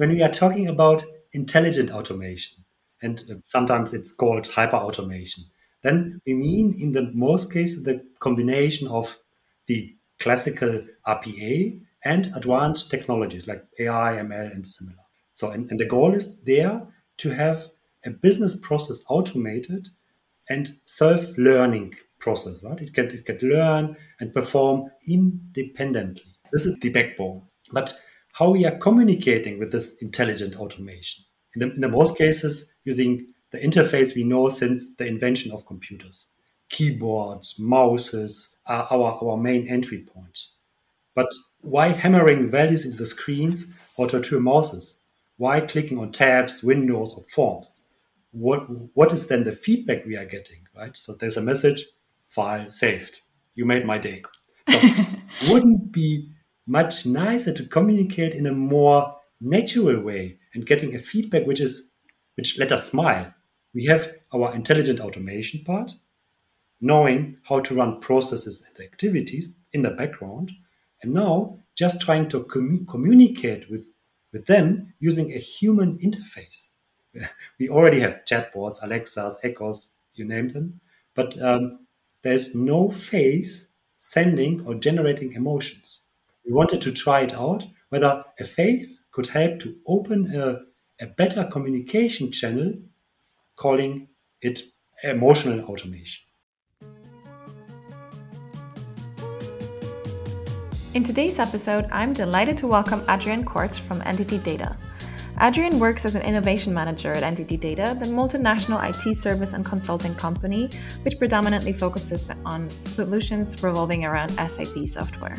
when we are talking about intelligent automation, and uh, sometimes it's called hyper automation, then we mean in the most cases the combination of the classical RPA and advanced technologies like AI, ML, and similar. So, and, and the goal is there to have a business process automated and self-learning process, right? It can, it can learn and perform independently. This is the backbone. But how we are communicating with this intelligent automation? In the, in the most cases, using the interface we know since the invention of computers. Keyboards, mouses are our, our main entry points. But why hammering values into the screens or to mouses? Why clicking on tabs, windows, or forms? What, what is then the feedback we are getting, right? So there's a message, file saved. You made my day. So wouldn't be much nicer to communicate in a more natural way and getting a feedback which is which let us smile. We have our intelligent automation part, knowing how to run processes and activities in the background, and now just trying to com- communicate with, with them using a human interface. We already have chatbots, Alexas, Echoes, you name them, but um, there's no face sending or generating emotions. We wanted to try it out whether a face could help to open a, a better communication channel, calling it emotional automation. In today's episode, I'm delighted to welcome Adrian Kortz from NTT Data. Adrian works as an innovation manager at NTT Data, the multinational IT service and consulting company, which predominantly focuses on solutions revolving around SAP software.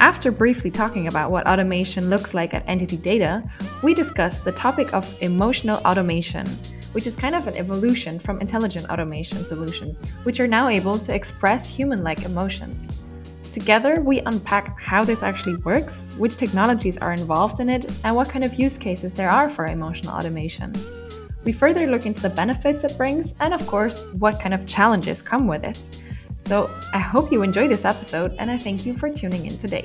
After briefly talking about what automation looks like at NTT Data, we discussed the topic of emotional automation, which is kind of an evolution from intelligent automation solutions, which are now able to express human like emotions. Together, we unpack how this actually works, which technologies are involved in it, and what kind of use cases there are for emotional automation. We further look into the benefits it brings, and of course, what kind of challenges come with it. So, I hope you enjoy this episode, and I thank you for tuning in today.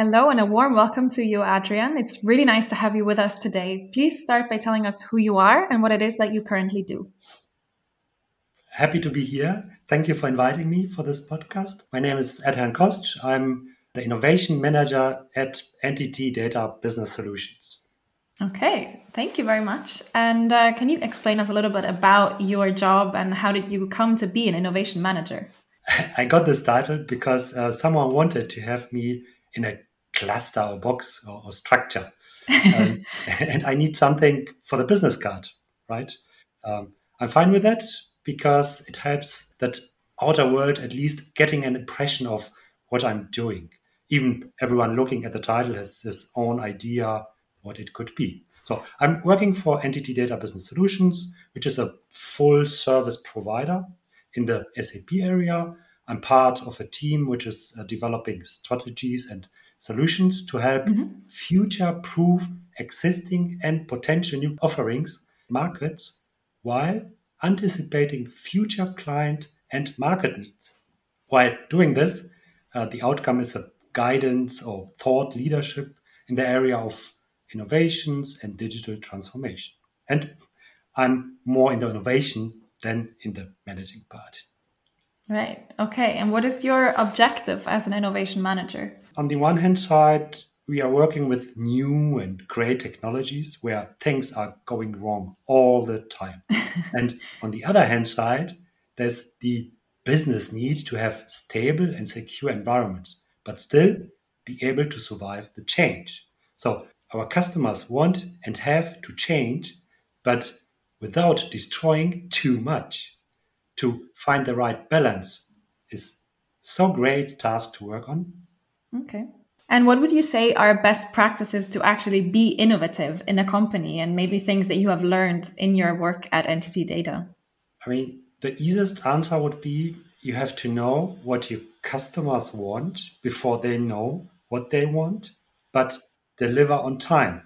Hello, and a warm welcome to you, Adrian. It's really nice to have you with us today. Please start by telling us who you are and what it is that you currently do. Happy to be here. Thank you for inviting me for this podcast. My name is Adrian Kostsch. I'm the innovation manager at NTT Data Business Solutions. Okay, thank you very much. And uh, can you explain us a little bit about your job and how did you come to be an innovation manager? I got this title because uh, someone wanted to have me in a cluster or box or, or structure. um, and I need something for the business card, right? Um, I'm fine with that because it helps that outer world at least getting an impression of what I'm doing. Even everyone looking at the title has his own idea what it could be. So I'm working for NTT Data Business Solutions, which is a full service provider in the SAP area. I'm part of a team which is uh, developing strategies and solutions to help mm-hmm. future proof existing and potential new offerings markets while anticipating future client and market needs. While doing this, uh, the outcome is a guidance or thought leadership in the area of innovations and digital transformation. And I'm more in the innovation than in the managing part. Right. Okay. And what is your objective as an innovation manager? on the one hand side, we are working with new and great technologies where things are going wrong all the time. and on the other hand side, there's the business need to have stable and secure environments, but still be able to survive the change. So our customers want and have to change, but without destroying too much. To find the right balance is so great task to work on Okay. And what would you say are best practices to actually be innovative in a company and maybe things that you have learned in your work at NTT Data? I mean, the easiest answer would be you have to know what your customers want before they know what they want, but deliver on time.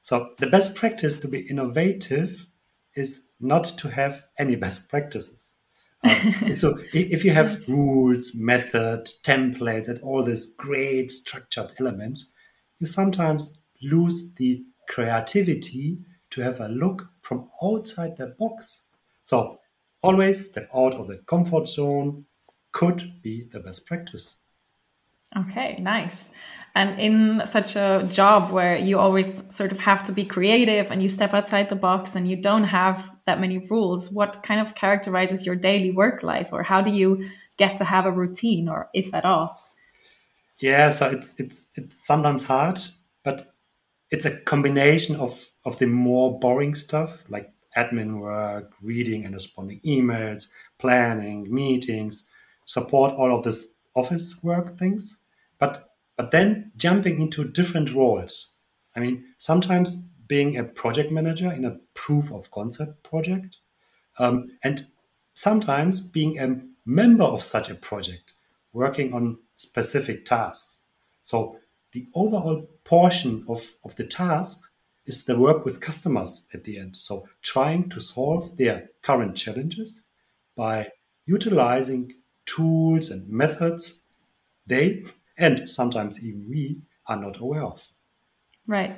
So, the best practice to be innovative is not to have any best practices. Uh, so if you have rules, method, templates, and all these great structured elements, you sometimes lose the creativity to have a look from outside the box. So always step out of the comfort zone could be the best practice. Okay, nice. And in such a job where you always sort of have to be creative and you step outside the box and you don't have that many rules, what kind of characterizes your daily work life or how do you get to have a routine or if at all? Yeah, so it's it's it's sometimes hard, but it's a combination of of the more boring stuff like admin work, reading and responding emails, planning, meetings, support all of this office work things. But but then jumping into different roles. I mean, sometimes being a project manager in a proof of concept project, um, and sometimes being a member of such a project, working on specific tasks. So the overall portion of, of the task is the work with customers at the end. So trying to solve their current challenges by utilizing tools and methods they and sometimes even we are not aware of. Right.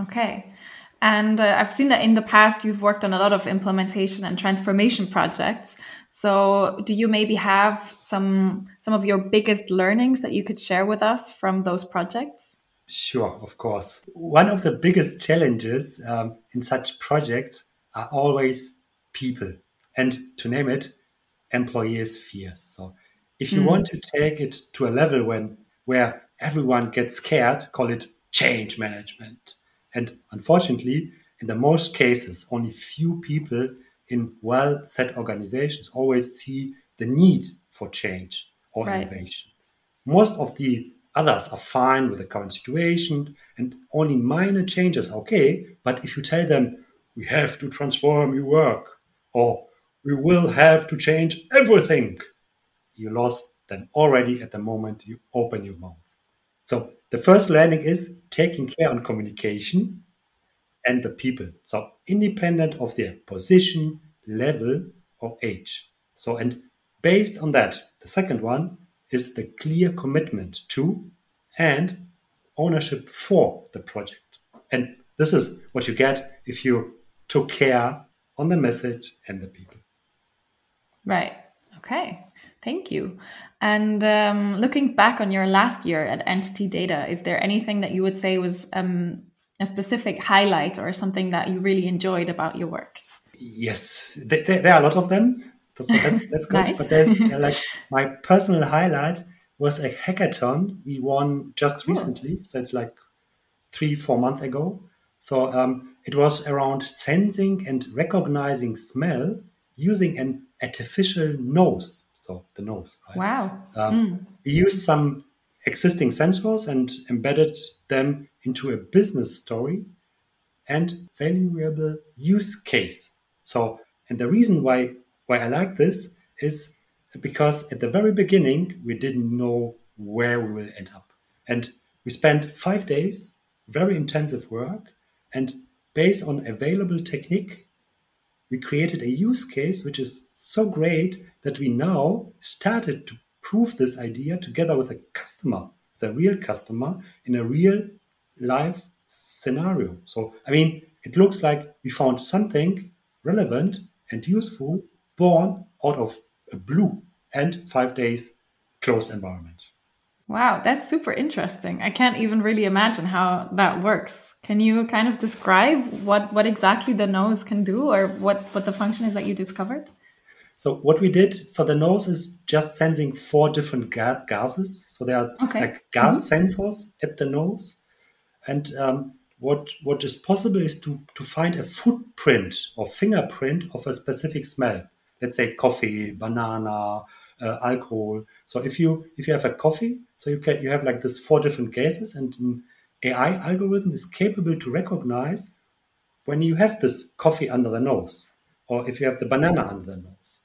Okay. And uh, I've seen that in the past you've worked on a lot of implementation and transformation projects. So, do you maybe have some some of your biggest learnings that you could share with us from those projects? Sure, of course. One of the biggest challenges um, in such projects are always people, and to name it, employees' fears. So, if you mm. want to take it to a level when where everyone gets scared, call it change management. And unfortunately, in the most cases, only few people in well set organizations always see the need for change or right. innovation. Most of the others are fine with the current situation and only minor changes are okay. But if you tell them, we have to transform your work or we will have to change everything, you lost than already at the moment you open your mouth. So the first learning is taking care on communication and the people. So independent of their position, level, or age. So and based on that, the second one is the clear commitment to and ownership for the project. And this is what you get if you took care on the message and the people. Right. Okay. Thank you. And um, looking back on your last year at NTT Data, is there anything that you would say was um, a specific highlight or something that you really enjoyed about your work? Yes, there, there are a lot of them. So that's, that's good. nice. But there's like my personal highlight was a hackathon we won just recently. So it's like three, four months ago. So um, it was around sensing and recognizing smell using an artificial nose so the nose. Right? Wow. Um, mm. We used some existing sensors and embedded them into a business story and valuable use case. So, and the reason why why I like this is because at the very beginning we didn't know where we will end up, and we spent five days, very intensive work, and based on available technique, we created a use case which is so great that we now started to prove this idea together with a customer, the real customer, in a real life scenario. So, I mean, it looks like we found something relevant and useful born out of a blue and five days closed environment. Wow, that's super interesting. I can't even really imagine how that works. Can you kind of describe what, what exactly the nose can do or what, what the function is that you discovered? So what we did, so the nose is just sensing four different ga gases. So there are okay. like gas mm -hmm. sensors at the nose, and um, what what is possible is to to find a footprint or fingerprint of a specific smell. Let's say coffee, banana, uh, alcohol. So if you if you have a coffee, so you can you have like this four different gases, and an AI algorithm is capable to recognize when you have this coffee under the nose, or if you have the banana under the nose.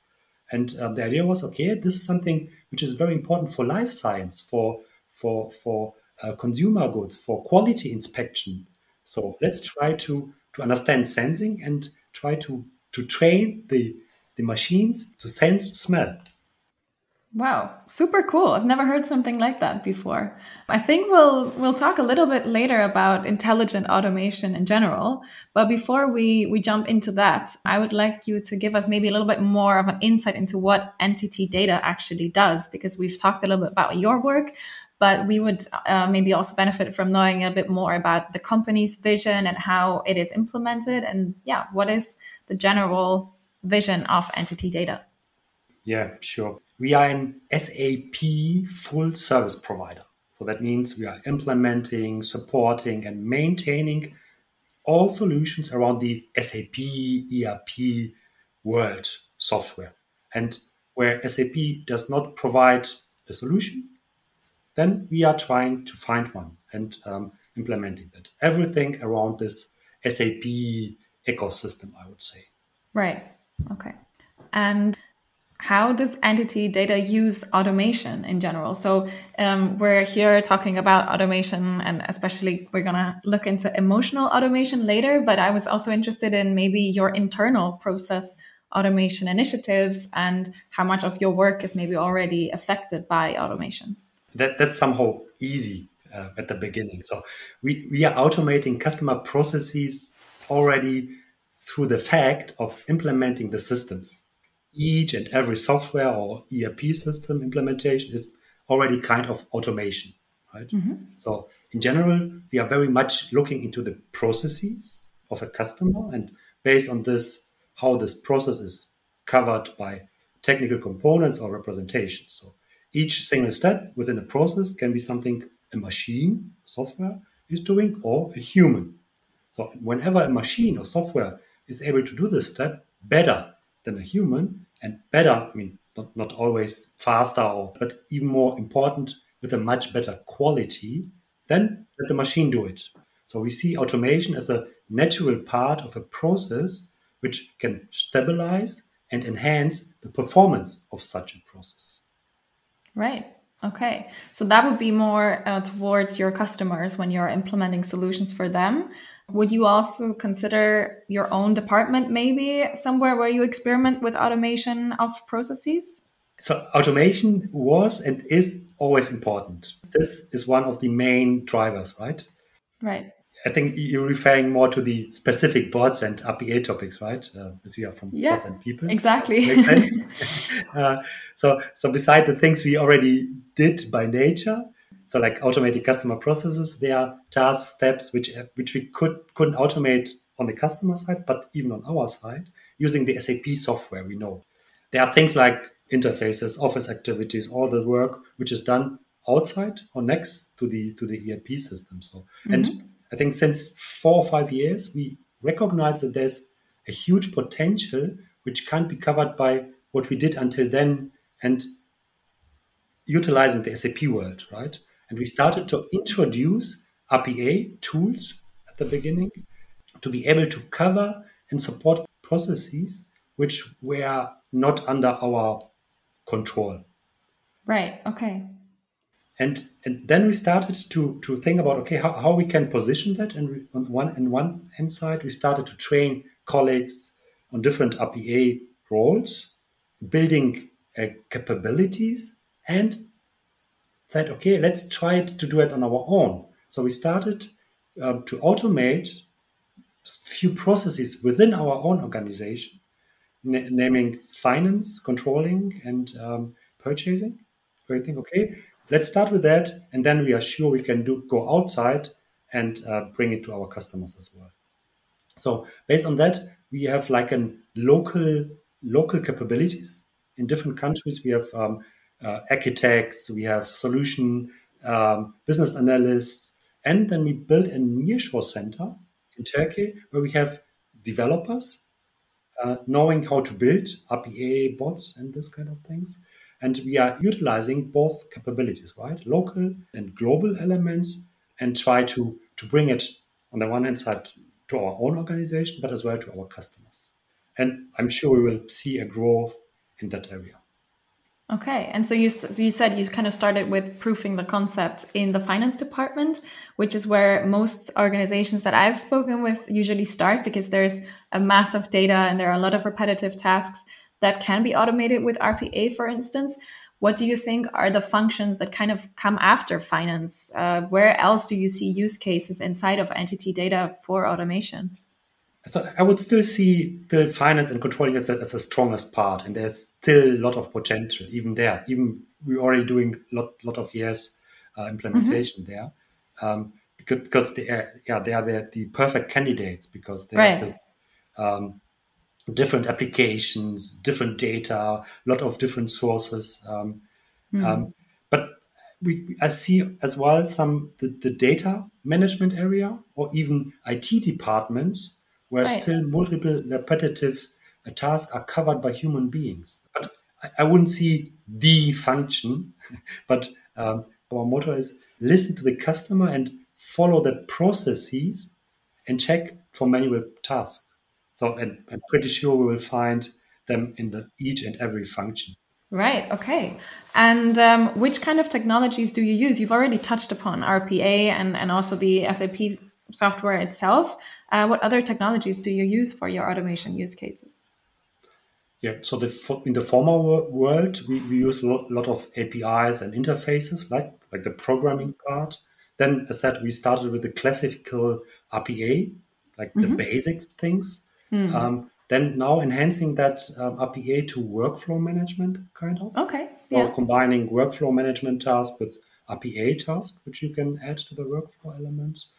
And um, the idea was, okay, this is something which is very important for life science, for for for uh, consumer goods, for quality inspection. So let's try to to understand sensing and try to to train the the machines to sense smell. Wow, super cool. I've never heard something like that before. I think we'll we'll talk a little bit later about intelligent automation in general, but before we we jump into that, I would like you to give us maybe a little bit more of an insight into what NTT Data actually does because we've talked a little bit about your work, but we would uh, maybe also benefit from knowing a bit more about the company's vision and how it is implemented and yeah, what is the general vision of NTT Data? Yeah, sure. We are an SAP full service provider. So that means we are implementing, supporting, and maintaining all solutions around the SAP ERP world software. And where SAP does not provide a solution, then we are trying to find one and um, implementing that. Everything around this SAP ecosystem, I would say. Right. Okay. And how does NTT Data use automation in general? So um, we're here talking about automation, and especially we're gonna look into emotional automation later. But I was also interested in maybe your internal process automation initiatives and how much of your work is maybe already affected by automation. That that's somehow easy uh, at the beginning. So we we are automating customer processes already through the fact of implementing the systems each and every software or ERP system implementation is already kind of automation, right? Mm-hmm. So in general, we are very much looking into the processes of a customer and based on this, how this process is covered by technical components or representations. So each single step within a process can be something a machine, software is doing, or a human. So whenever a machine or software is able to do this step better than a human and better. I mean, not, not always faster, or, but even more important, with a much better quality, then let the machine do it. So we see automation as a natural part of a process which can stabilize and enhance the performance of such a process. Right. Okay. So that would be more uh, towards your customers when you're implementing solutions for them. Would you also consider your own department maybe somewhere where you experiment with automation of processes? So, automation was and is always important. This is one of the main drivers, right? Right. I think you're referring more to the specific bots and RPA topics, right? Uh, as you are from yeah, bots and people. Exactly. Makes sense. uh, so, so beside the things we already did by nature, so like automated customer processes, there are task steps which which we could couldn't automate on the customer side, but even on our side using the SAP software we know. There are things like interfaces, office activities, all the work which is done outside or next to the to the ERP system. So mm-hmm. and I think since four or five years we recognize that there's a huge potential which can't be covered by what we did until then and utilizing the SAP world, right? And we started to introduce RPA tools at the beginning to be able to cover and support processes which were not under our control. Right. Okay. And, and then we started to, to think about okay how, how we can position that and we, on one on one hand side we started to train colleagues on different RPA roles, building uh, capabilities and said, okay, let's try to do it on our own. So we started um, to automate few processes within our own organization, naming finance, controlling, and um, purchasing. So we think, okay, let's start with that, and then we are sure we can do go outside and uh, bring it to our customers as well. So based on that, we have like an local local capabilities in different countries. We have um, uh, architects, we have solution um, business analysts, and then we built a nearshore center in Turkey where we have developers uh, knowing how to build RPA bots and this kind of things. And we are utilizing both capabilities, right? Local and global elements, and try to, to bring it on the one hand side to our own organization, but as well to our customers. And I'm sure we will see a growth in that area. Okay, and so you so you said you kind of started with proofing the concept in the finance department, which is where most organizations that I've spoken with usually start because there's a mass of data and there are a lot of repetitive tasks that can be automated with RPA, for instance. What do you think are the functions that kind of come after finance? Uh, where else do you see use cases inside of NTT Data for automation? So I would still see the finance and controlling as, a, as the strongest part, and there's still a lot of potential even there. Even we're already doing a lot, lot of years uh, implementation mm-hmm. there, um, because, because they are, yeah they are the, the perfect candidates because they right. have this um, different applications, different data, a lot of different sources. Um, mm. but we, I see as well some the, the data management area or even IT departments where right. still multiple repetitive uh, tasks are covered by human beings. But I, I wouldn't see the function, but um, our motto is listen to the customer and follow the processes and check for manual tasks. So, and I'm pretty sure we will find them in the each and every function. Right. Okay. And um, which kind of technologies do you use? You've already touched upon RPA and and also the SAP software itself. Uh, what other technologies do you use for your automation use cases? Yeah, so the, in the former world, we, we use a lot, of APIs and interfaces, like like the programming part. Then, as I said, we started with the classical RPA, like mm-hmm. the basic things. Mm. Um, then now enhancing that um, RPA to workflow management, kind of. Okay. Yeah. Or combining workflow management tasks with RPA tasks, which you can add to the workflow elements.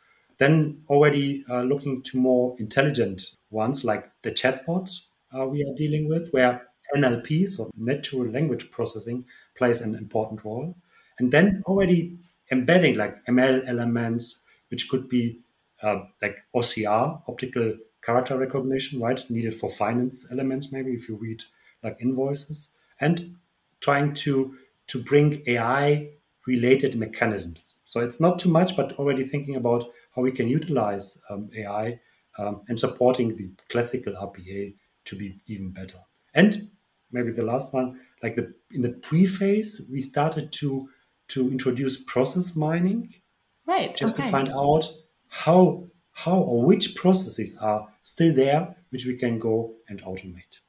Then already uh, looking to more intelligent ones like the chatbots uh, we are dealing with, where NLP, so natural language processing, plays an important role. And then already embedding like ML elements, which could be uh, like OCR, optical character recognition, right? Needed for finance elements, maybe if you read like invoices, and trying to to bring AI related mechanisms. So it's not too much, but already thinking about how we can utilize um, AI um, and supporting the classical RPA to be even better. And maybe the last one, like the in the pre-phase, we started to to introduce process mining, right? Just okay. to find out how how or which processes are still there which we can go and automate.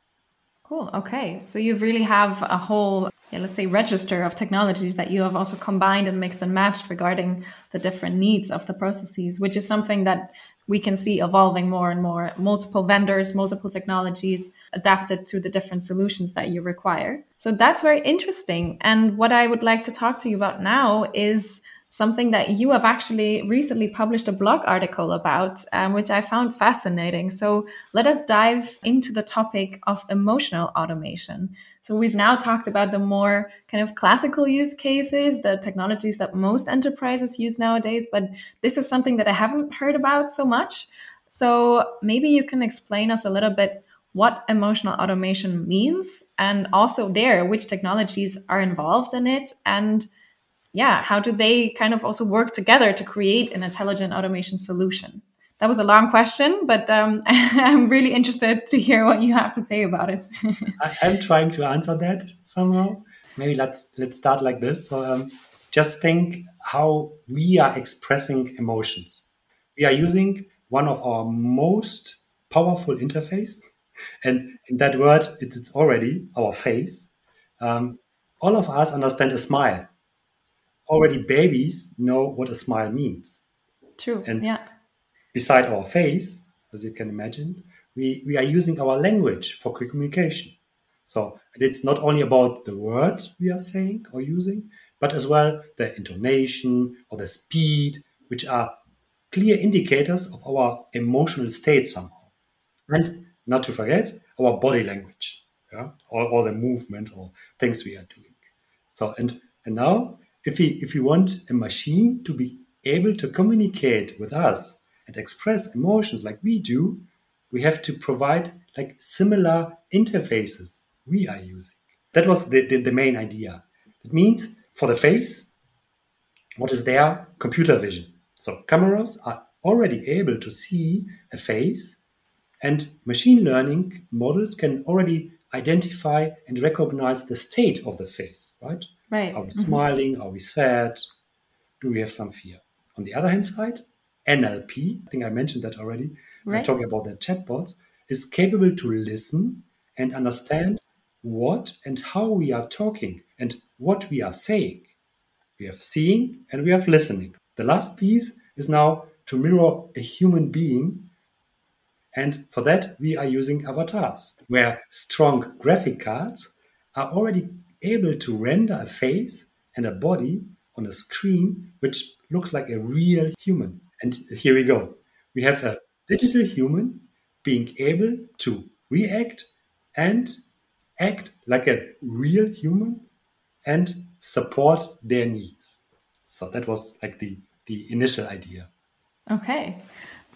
Cool. Okay. So you really have a whole, yeah, let's say, register of technologies that you have also combined and mixed and matched regarding the different needs of the processes, which is something that we can see evolving more and more. Multiple vendors, multiple technologies adapted to the different solutions that you require. So that's very interesting. And what I would like to talk to you about now is something that you have actually recently published a blog article about, um, which I found fascinating. So let us dive into the topic of emotional automation. So we've now talked about the more kind of classical use cases, the technologies that most enterprises use nowadays, but this is something that I haven't heard about so much. So maybe you can explain us a little bit what emotional automation means and also there which technologies are involved in it and yeah, how do they kind of also work together to create an intelligent automation solution? That was a long question, but um, I'm really interested to hear what you have to say about it. I, am trying to answer that somehow. Maybe let's let's start like this. So, um, just think how we are expressing emotions. We are using one of our most powerful interface, and in that word, it's already our face. Um, all of us understand a smile already babies know what a smile means. True. And yeah. beside our face, as you can imagine, we, we are using our language for communication. So it's not only about the words we are saying or using, but as well the intonation or the speed, which are clear indicators of our emotional state somehow. And not to forget our body language, yeah, or, or the movement or things we are doing. So and and now if we if we want a machine to be able to communicate with us and express emotions like we do, we have to provide like similar interfaces we are using. That was the, the, the main idea. It means for the face, what is there? Computer vision. So cameras are already able to see a face, and machine learning models can already identify and recognize the state of the face, right? Right. Are we mm-hmm. smiling? Are we sad? Do we have some fear? On the other hand side, NLP, I think I mentioned that already, right. talking about the chatbots, is capable to listen and understand what and how we are talking and what we are saying. We have seeing and we have listening. The last piece is now to mirror a human being. And for that, we are using avatars, where strong graphic cards are already able to render a face and a body on a screen which looks like a real human. And here we go. We have a digital human being able to react and act like a real human and support their needs. So that was like the, the initial idea. Okay.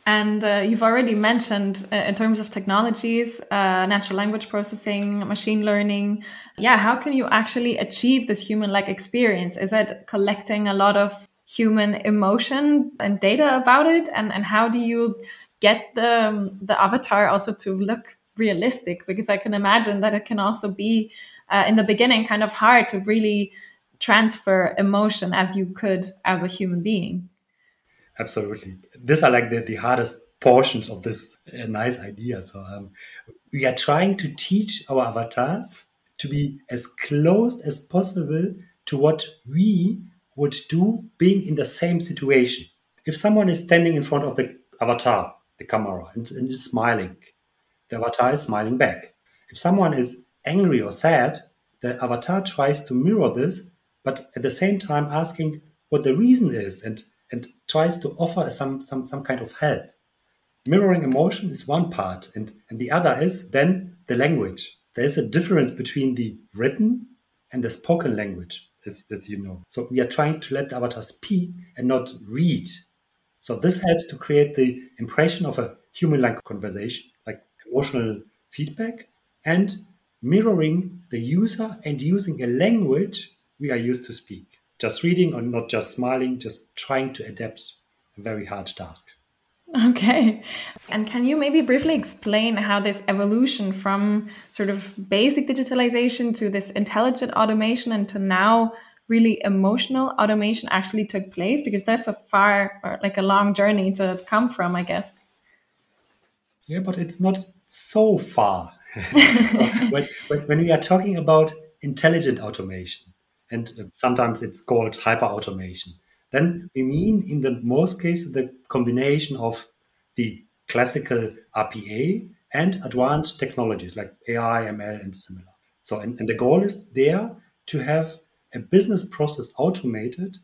And uh, you've already mentioned, uh, in terms of technologies, uh, natural language processing, machine learning. Yeah, how can you actually achieve this human like experience? Is it collecting a lot of human emotion and data about it? And, and how do you get the, um, the avatar also to look realistic? Because I can imagine that it can also be, uh, in the beginning, kind of hard to really transfer emotion as you could as a human being. Absolutely. These are like the, the hardest portions of this uh, nice idea. So um, we are trying to teach our avatars to be as close as possible to what we would do being in the same situation. If someone is standing in front of the avatar, the camera, and, and is smiling, the avatar is smiling back. If someone is angry or sad, the avatar tries to mirror this, but at the same time asking what the reason is and and tries to offer some, some, some kind of help. Mirroring emotion is one part, and, and the other is then the language. There is a difference between the written and the spoken language, as, as you know. So we are trying to let the avatar speak and not read. So this helps to create the impression of a human-like conversation, like emotional feedback, and mirroring the user and using a language we are used to speak just reading or not just smiling, just trying to adapt a very hard task. Okay. And can you maybe briefly explain how this evolution from sort of basic digitalization to this intelligent automation and to now really emotional automation actually took place? Because that's a far or like a long journey to come from, I guess. Yeah, but it's not so far. when, when we are talking about intelligent automation, and uh, sometimes it's called hyper automation. Then we mean in the most cases the combination of the classical RPA and advanced technologies like AI, ML, and similar. So, and, and the goal is there to have a business process automated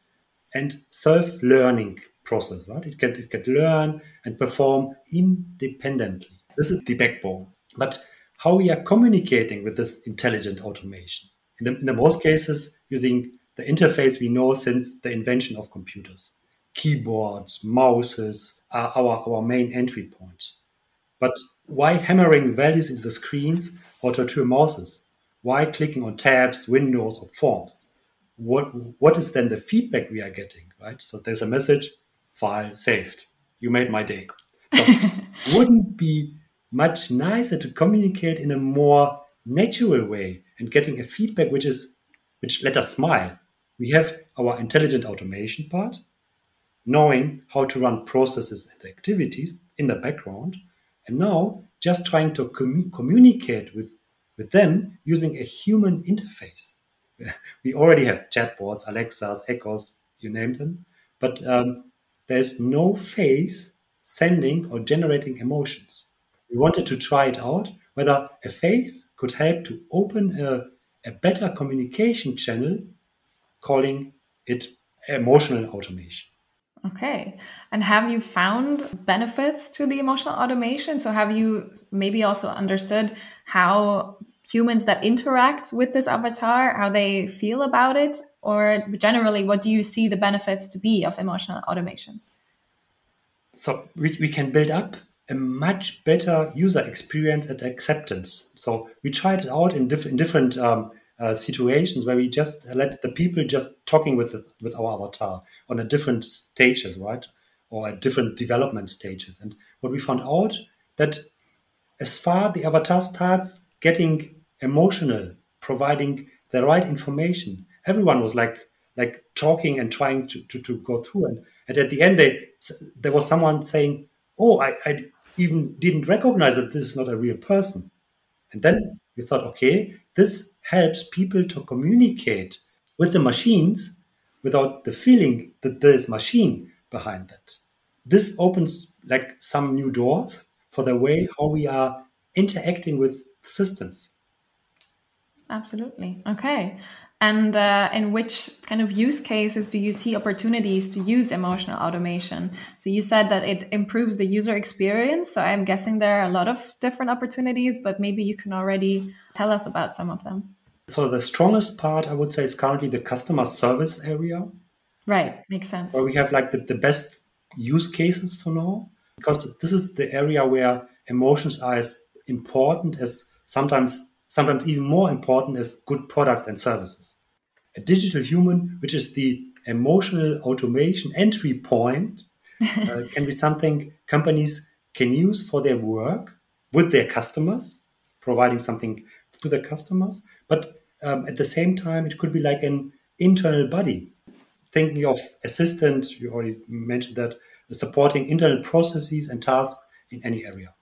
and self-learning process, right? It can, it can learn and perform independently. This is the backbone. But how we are communicating with this intelligent automation? In the, in the most cases, using the interface we know since the invention of computers. Keyboards, mouses are our, our main entry point. But why hammering values into the screens or to mouses? Why clicking on tabs, windows, or forms? What, what is then the feedback we are getting, right? So there's a message, file saved. You made my day. So wouldn't be much nicer to communicate in a more natural way and getting a feedback which is which let us smile. We have our intelligent automation part, knowing how to run processes and activities in the background, and now just trying to com- communicate with, with them using a human interface. We already have chatbots, Alexas, Echoes, you name them, but um, there's no face sending or generating emotions. We wanted to try it out whether a face could help to open a a better communication channel, calling it emotional automation. Okay. And have you found benefits to the emotional automation? So, have you maybe also understood how humans that interact with this avatar, how they feel about it? Or generally, what do you see the benefits to be of emotional automation? So, we, we can build up a much better user experience and acceptance. So we tried it out in, diff- in different um, uh, situations where we just let the people just talking with with our avatar on a different stages, right, or at different development stages. And what we found out that as far the avatar starts getting emotional, providing the right information, everyone was like like talking and trying to, to, to go through and, and at the end they there was someone saying oh I, I even didn't recognize that this is not a real person. And then we thought, okay, this helps people to communicate with the machines without the feeling that there is machine behind that. This opens like some new doors for the way how we are interacting with systems. Absolutely. Okay. And uh, in which kind of use cases do you see opportunities to use emotional automation? So you said that it improves the user experience. So I'm guessing there are a lot of different opportunities, but maybe you can already tell us about some of them. So the strongest part, I would say, is currently the customer service area. Right, makes sense. Where we have like the, the best use cases for now, because this is the area where emotions are as important as sometimes sometimes even more important as good products and services. A digital human, which is the emotional automation entry point, uh, can be something companies can use for their work with their customers, providing something to their customers. But um, at the same time, it could be like an internal buddy. Thinking of assistant, you already mentioned that, supporting internal processes and tasks in any area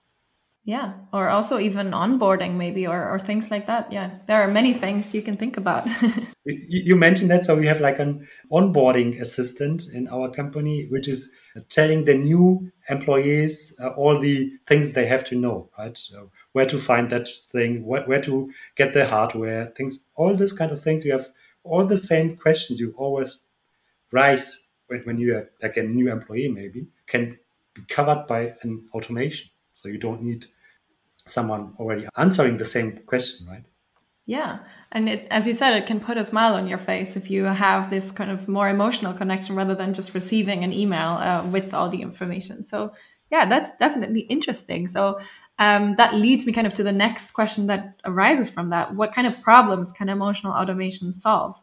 yeah or also even onboarding maybe or, or things like that. Yeah there are many things you can think about. You mentioned that so we have like an onboarding assistant in our company which is telling the new employees uh, all the things they have to know right? So where to find that thing where, where to get the hardware things all this kind of things. You have all the same questions you always rise when, when you're like a new employee maybe can be covered by an automation so you don't need someone already answering the same question, right? Yeah. And it, as you said, it can put a smile on your face if you have this kind of more emotional connection rather than just receiving an email uh, with all the information. So, yeah, that's definitely interesting. So, um, that leads me kind of to the next question that arises from that. What kind of problems can emotional automation solve?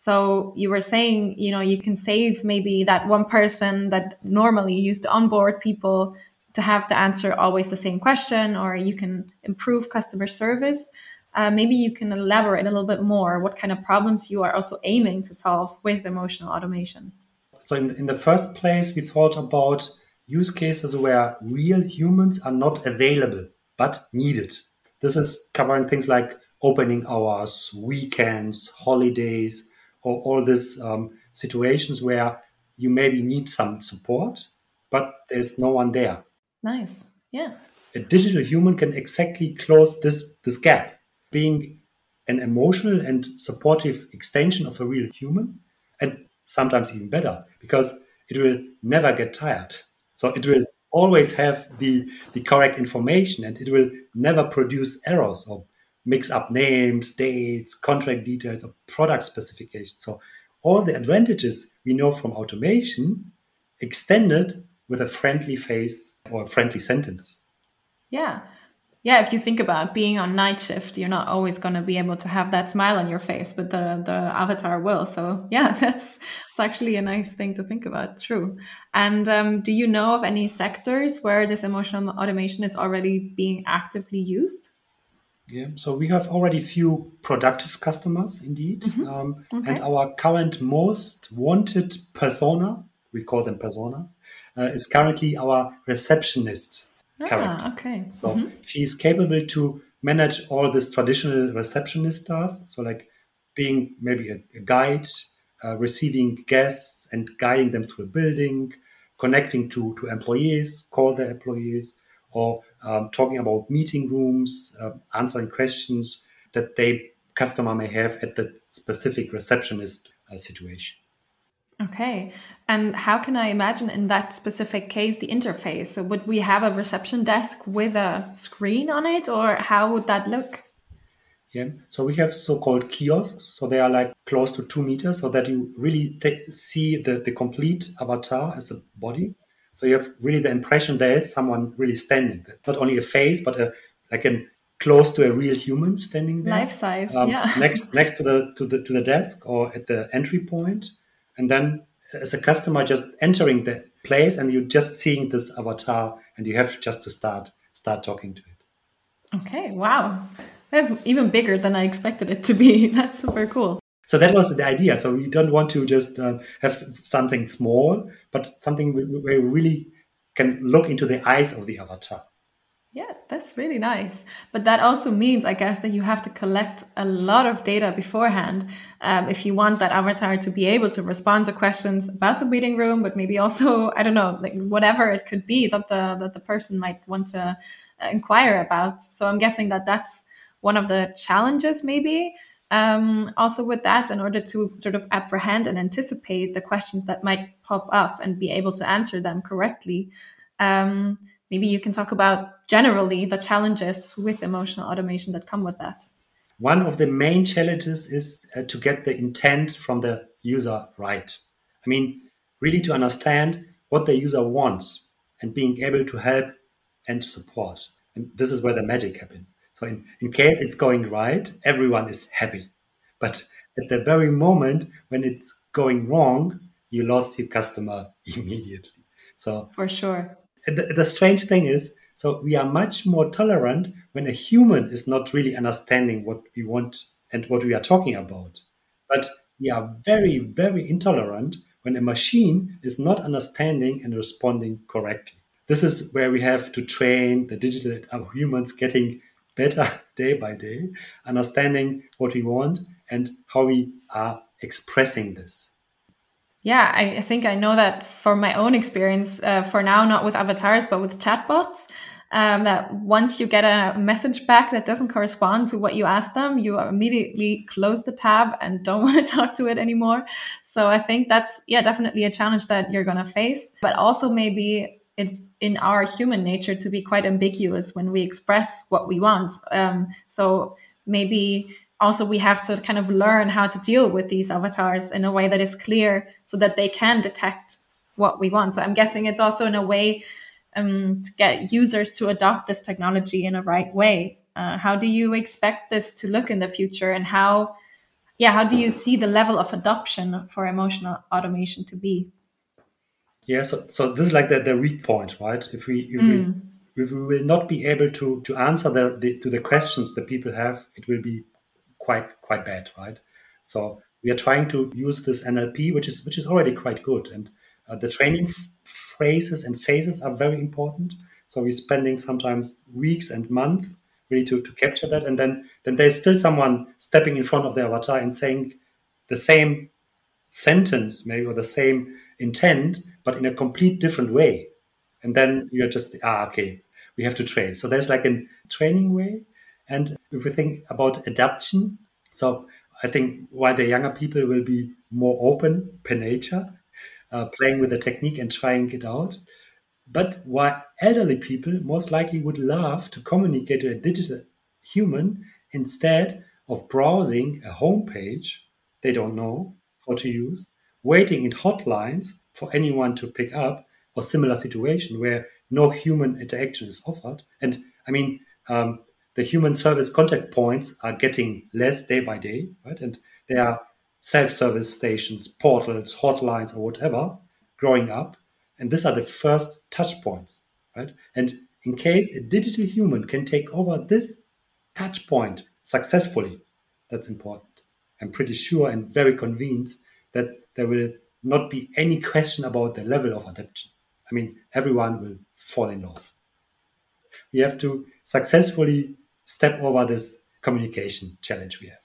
So you were saying, you know, you can save maybe that one person that normally used to onboard people to have to answer always the same question or you can improve customer service. Uh, maybe you can elaborate a little bit more what kind of problems you are also aiming to solve with emotional automation. So in, in the first place we thought about use cases where real humans are not available but needed. This is covering things like opening hours weekends holidays or all these um, situations where you maybe need some support but there's no one there Nice. Yeah. A digital human can exactly close this, this gap, being an emotional and supportive extension of a real human, and sometimes even better, because it will never get tired. So it will always have the, the correct information and it will never produce errors or mix up names, dates, contract details, or product specifications. So all the advantages we know from automation extended with a friendly face or a friendly sentence. Yeah. Yeah, if you think about being on night shift, you're not always going to be able to have that smile on your face, but the the avatar will. So yeah, that's it's actually a nice thing to think about. True. And um, do you know of any sectors where this emotional automation is already being actively used? Yeah, so we have already few productive customers indeed, mm -hmm. um, okay. and our current most wanted persona, we call them persona, is currently our receptionist ah, character. Okay. So mm-hmm. she's capable to manage all these traditional receptionist tasks. So like being maybe a, a guide, uh, receiving guests and guiding them through a building, connecting to, to employees, call the employees, or um, talking about meeting rooms, uh, answering questions that they customer may have at the specific receptionist uh, situation. Okay. And how can I imagine in that specific case the interface? So, would we have a reception desk with a screen on it, or how would that look? Yeah. So, we have so called kiosks. So, they are like close to two meters so that you really see the, the complete avatar as a body. So, you have really the impression there is someone really standing there. Not only a face, but a, like a close to a real human standing there. Life size. Um, yeah. next, next to the, to the, to the desk or at the entry point and then as a customer just entering the place and you're just seeing this avatar and you have just to start start talking to it. Okay wow. That's even bigger than i expected it to be. That's super cool. So that was the idea. So we don't want to just uh, have something small but something where we really can look into the eyes of the avatar That's really nice. But that also means, I guess, that you have to collect a lot of data beforehand um, if you want that avatar to be able to respond to questions about the meeting room, but maybe also, I don't know, like whatever it could be that the that the person might want to uh, inquire about. So I'm guessing that that's one of the challenges, maybe. Um, also, with that, in order to sort of apprehend and anticipate the questions that might pop up and be able to answer them correctly. Um, maybe you can talk about generally the challenges with emotional automation that come with that. One of the main challenges is uh, to get the intent from the user right. I mean, really to understand what the user wants and being able to help and support. And this is where the magic happens. So, in, in case it's going right, everyone is happy. But at the very moment when it's going wrong, you lost your customer immediately. So, for sure the, the strange thing is, so we are much more tolerant when a human is not really understanding what we want and what we are talking about. But we are very, very intolerant when a machine is not understanding and responding correctly. This is where we have to train the digital uh, humans getting better day by day, understanding what we want and how we are expressing this. Yeah, I, think I know that from my own experience, uh, for now, not with avatars, but with chatbots. Um, that once you get a message back that doesn't correspond to what you asked them, you immediately close the tab and don't want to talk to it anymore. So I think that's, yeah, definitely a challenge that you're going to face. But also, maybe it's in our human nature to be quite ambiguous when we express what we want. Um, so maybe also we have to kind of learn how to deal with these avatars in a way that is clear so that they can detect what we want. So i'm guessing it's also in a way um, to get users to adopt this technology in a right way. Uh, how do you expect this to look in the future and how yeah how do you see the level of adoption for emotional automation to be? Yeah so, so this is like the, the weak point right? If we if mm. we if we will not be able to to answer the, the to the questions that people have it will be quite quite bad, right? So we are trying to use this NLP, which is which is already quite good, and uh, the training f- phrases and phases are very important. So we're spending sometimes weeks and months really to, to capture that, and then then there's still someone stepping in front of the avatar and saying the same sentence, maybe or the same intent, but in a complete different way. And then you're just ah okay, we have to train. So there's like a training way, and if we think about adaptation, so I think while the younger people will be more open per nature, uh, playing with the technique and trying it out. But while elderly people most likely would love to communicate to a digital human instead of browsing a homepage they don't know how to use, waiting in hotlines for anyone to pick up, or similar situation where no human interaction is offered. And I mean, um, the human service contact points are getting less day by day, right? And there are self-service stations, portals, hotlines, or whatever growing up. And these are the first touch points, right? And in case a digital human can take over this touch point successfully, that's important. I'm pretty sure and very convinced that there will not be any question about the level of adaptation. I mean, everyone will fall in love. We have to successfully step over this communication challenge we have.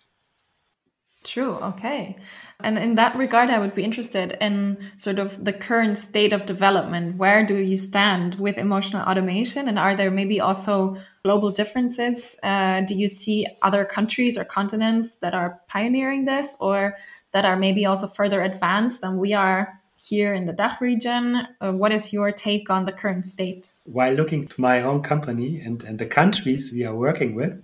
True. Okay. And in that regard, I would be interested in sort of the current state of development. Where do you stand with emotional automation? And are there maybe also global differences? Uh, do you see other countries or continents that are pioneering this or that are maybe also further advanced than we are here in the DACH region. Uh, what is your take on the current state? While looking to my own company and, and the countries we are working with,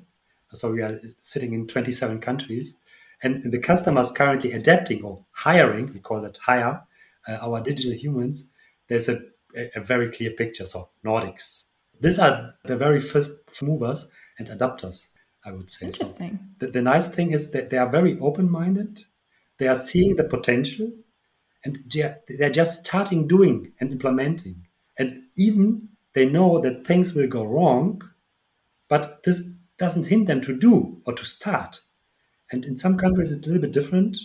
so we are sitting in 27 countries, and the customers currently adapting or hiring, we call that hire, uh, our digital humans, there's a, a very clear picture. So Nordics. These are the very first movers and adapters, I would say. Interesting. So the, the nice thing is that they are very open minded. They are seeing the potential and they're just starting doing and implementing. And even they know that things will go wrong, but this doesn't hinder them to do or to start. And in some countries, it's a little bit different.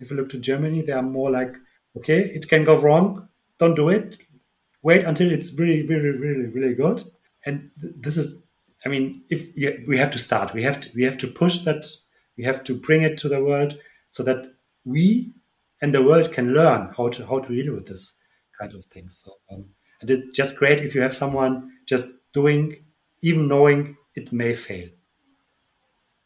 If you look to Germany, they are more like, okay, it can go wrong, don't do it. Wait until it's really, really, really, really good. And th- this is I mean, if we have to start, we have to we have to push that, we have to bring it to the world so that we and the world can learn how to how to deal with this kind of things. So um, and it's just great if you have someone just doing, even knowing it may fail.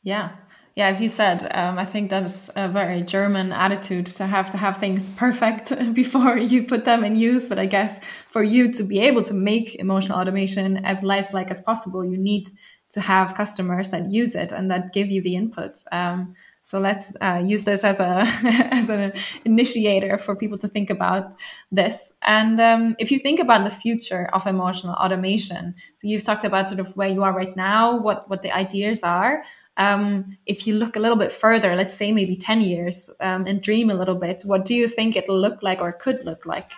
Yeah, yeah. As you said, um, I think that is a very German attitude to have to have things perfect before you put them in use. But I guess for you to be able to make emotional automation as lifelike as possible, you need to have customers that use it and that give you the input. Um, so let's uh, use this as a as an initiator for people to think about this. And um, if you think about the future of emotional automation, so you've talked about sort of where you are right now, what what the ideas are. Um, if you look a little bit further, let's say maybe ten years, um, and dream a little bit, what do you think it'll look like or could look like?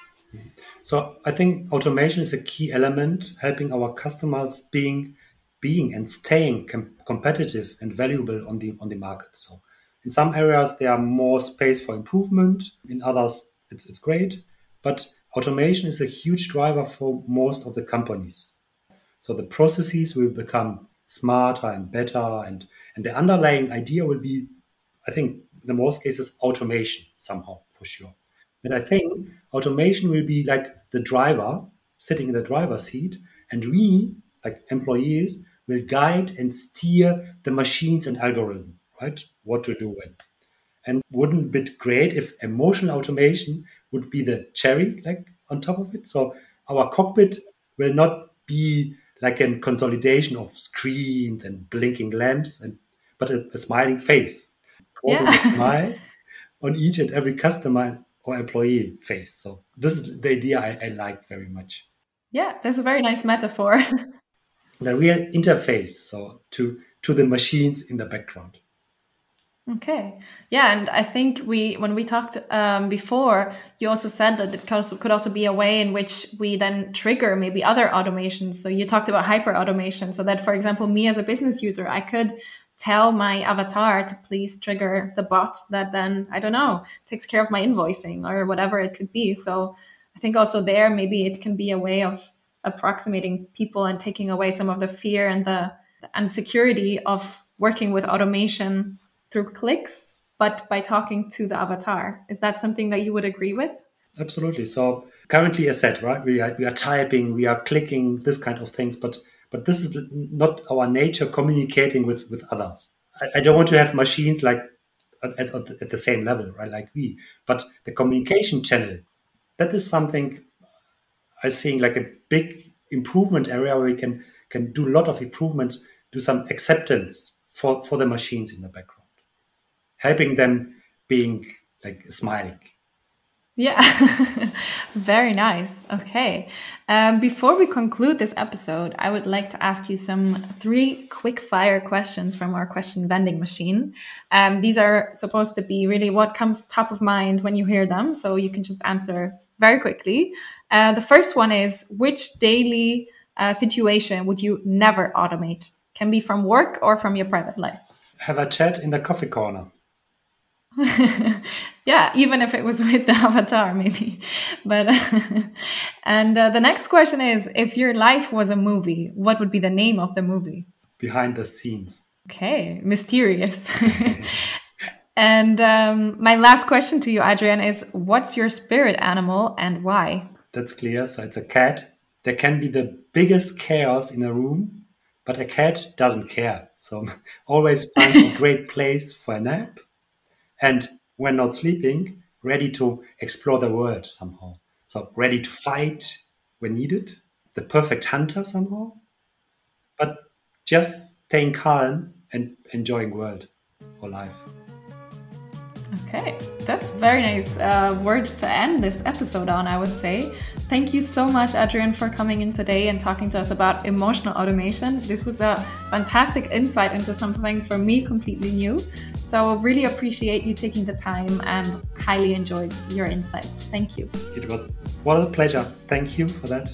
So I think automation is a key element helping our customers being being and staying com- competitive and valuable on the on the market. So in some areas, there are more space for improvement. In others, it's, it's great. But automation is a huge driver for most of the companies. So the processes will become smarter and better. And, and the underlying idea will be, I think, in most cases, automation somehow, for sure. And I think automation will be like the driver sitting in the driver's seat. And we, like employees, will guide and steer the machines and algorithm right? What to do when. And wouldn't it be great if emotional automation would be the cherry like on top of it? So our cockpit will not be like a consolidation of screens and blinking lamps and but a, a smiling face. Causing yeah. a smile on each and every customer or employee face. So this is the idea I, I like very much. Yeah, that's a very nice metaphor. the real interface, so to to the machines in the background. Okay. Yeah, and I think we when we talked um, before, you also said that it could also be a way in which we then trigger maybe other automations. So you talked about hyper automation, so that for example, me as a business user, I could tell my avatar to please trigger the bot that then I don't know takes care of my invoicing or whatever it could be. So I think also there maybe it can be a way of approximating people and taking away some of the fear and the, the insecurity of working with automation through clicks, but by talking to the avatar. Is that something that you would agree with? Absolutely. So currently, as said, right, we are, we are typing, we are clicking, this kind of things, but but this is not our nature communicating with with others. I, I don't want to have machines like at, at, at the same level, right, like we. But the communication channel, that is something I think like a big improvement area where we can can do a lot of improvements, do some acceptance for for the machines in the background helping them being like smiling. Yeah, very nice. Okay. Um, before we conclude this episode, I would like to ask you some three quick fire questions from our question vending machine. Um, these are supposed to be really what comes top of mind when you hear them. So you can just answer very quickly. Uh, the first one is which daily uh, situation would you never automate? Can be from work or from your private life. Have a chat in the coffee corner. yeah, even if it was with the avatar, maybe. But and uh, the next question is: If your life was a movie, what would be the name of the movie? Behind the scenes. Okay, mysterious. and um, my last question to you, Adrian, is: What's your spirit animal and why? That's clear. So it's a cat. There can be the biggest chaos in a room, but a cat doesn't care. So always finds a great place for a nap and when not sleeping, ready to explore the world somehow. So ready to fight when needed, the perfect hunter somehow, but just staying calm and enjoying world or life. Okay, that's very nice uh, words to end this episode on, I would say. Thank you so much, Adrian, for coming in today and talking to us about emotional automation. This was a fantastic insight into something for me completely new. So, I really appreciate you taking the time and highly enjoyed your insights. Thank you. It was what a pleasure. Thank you for that.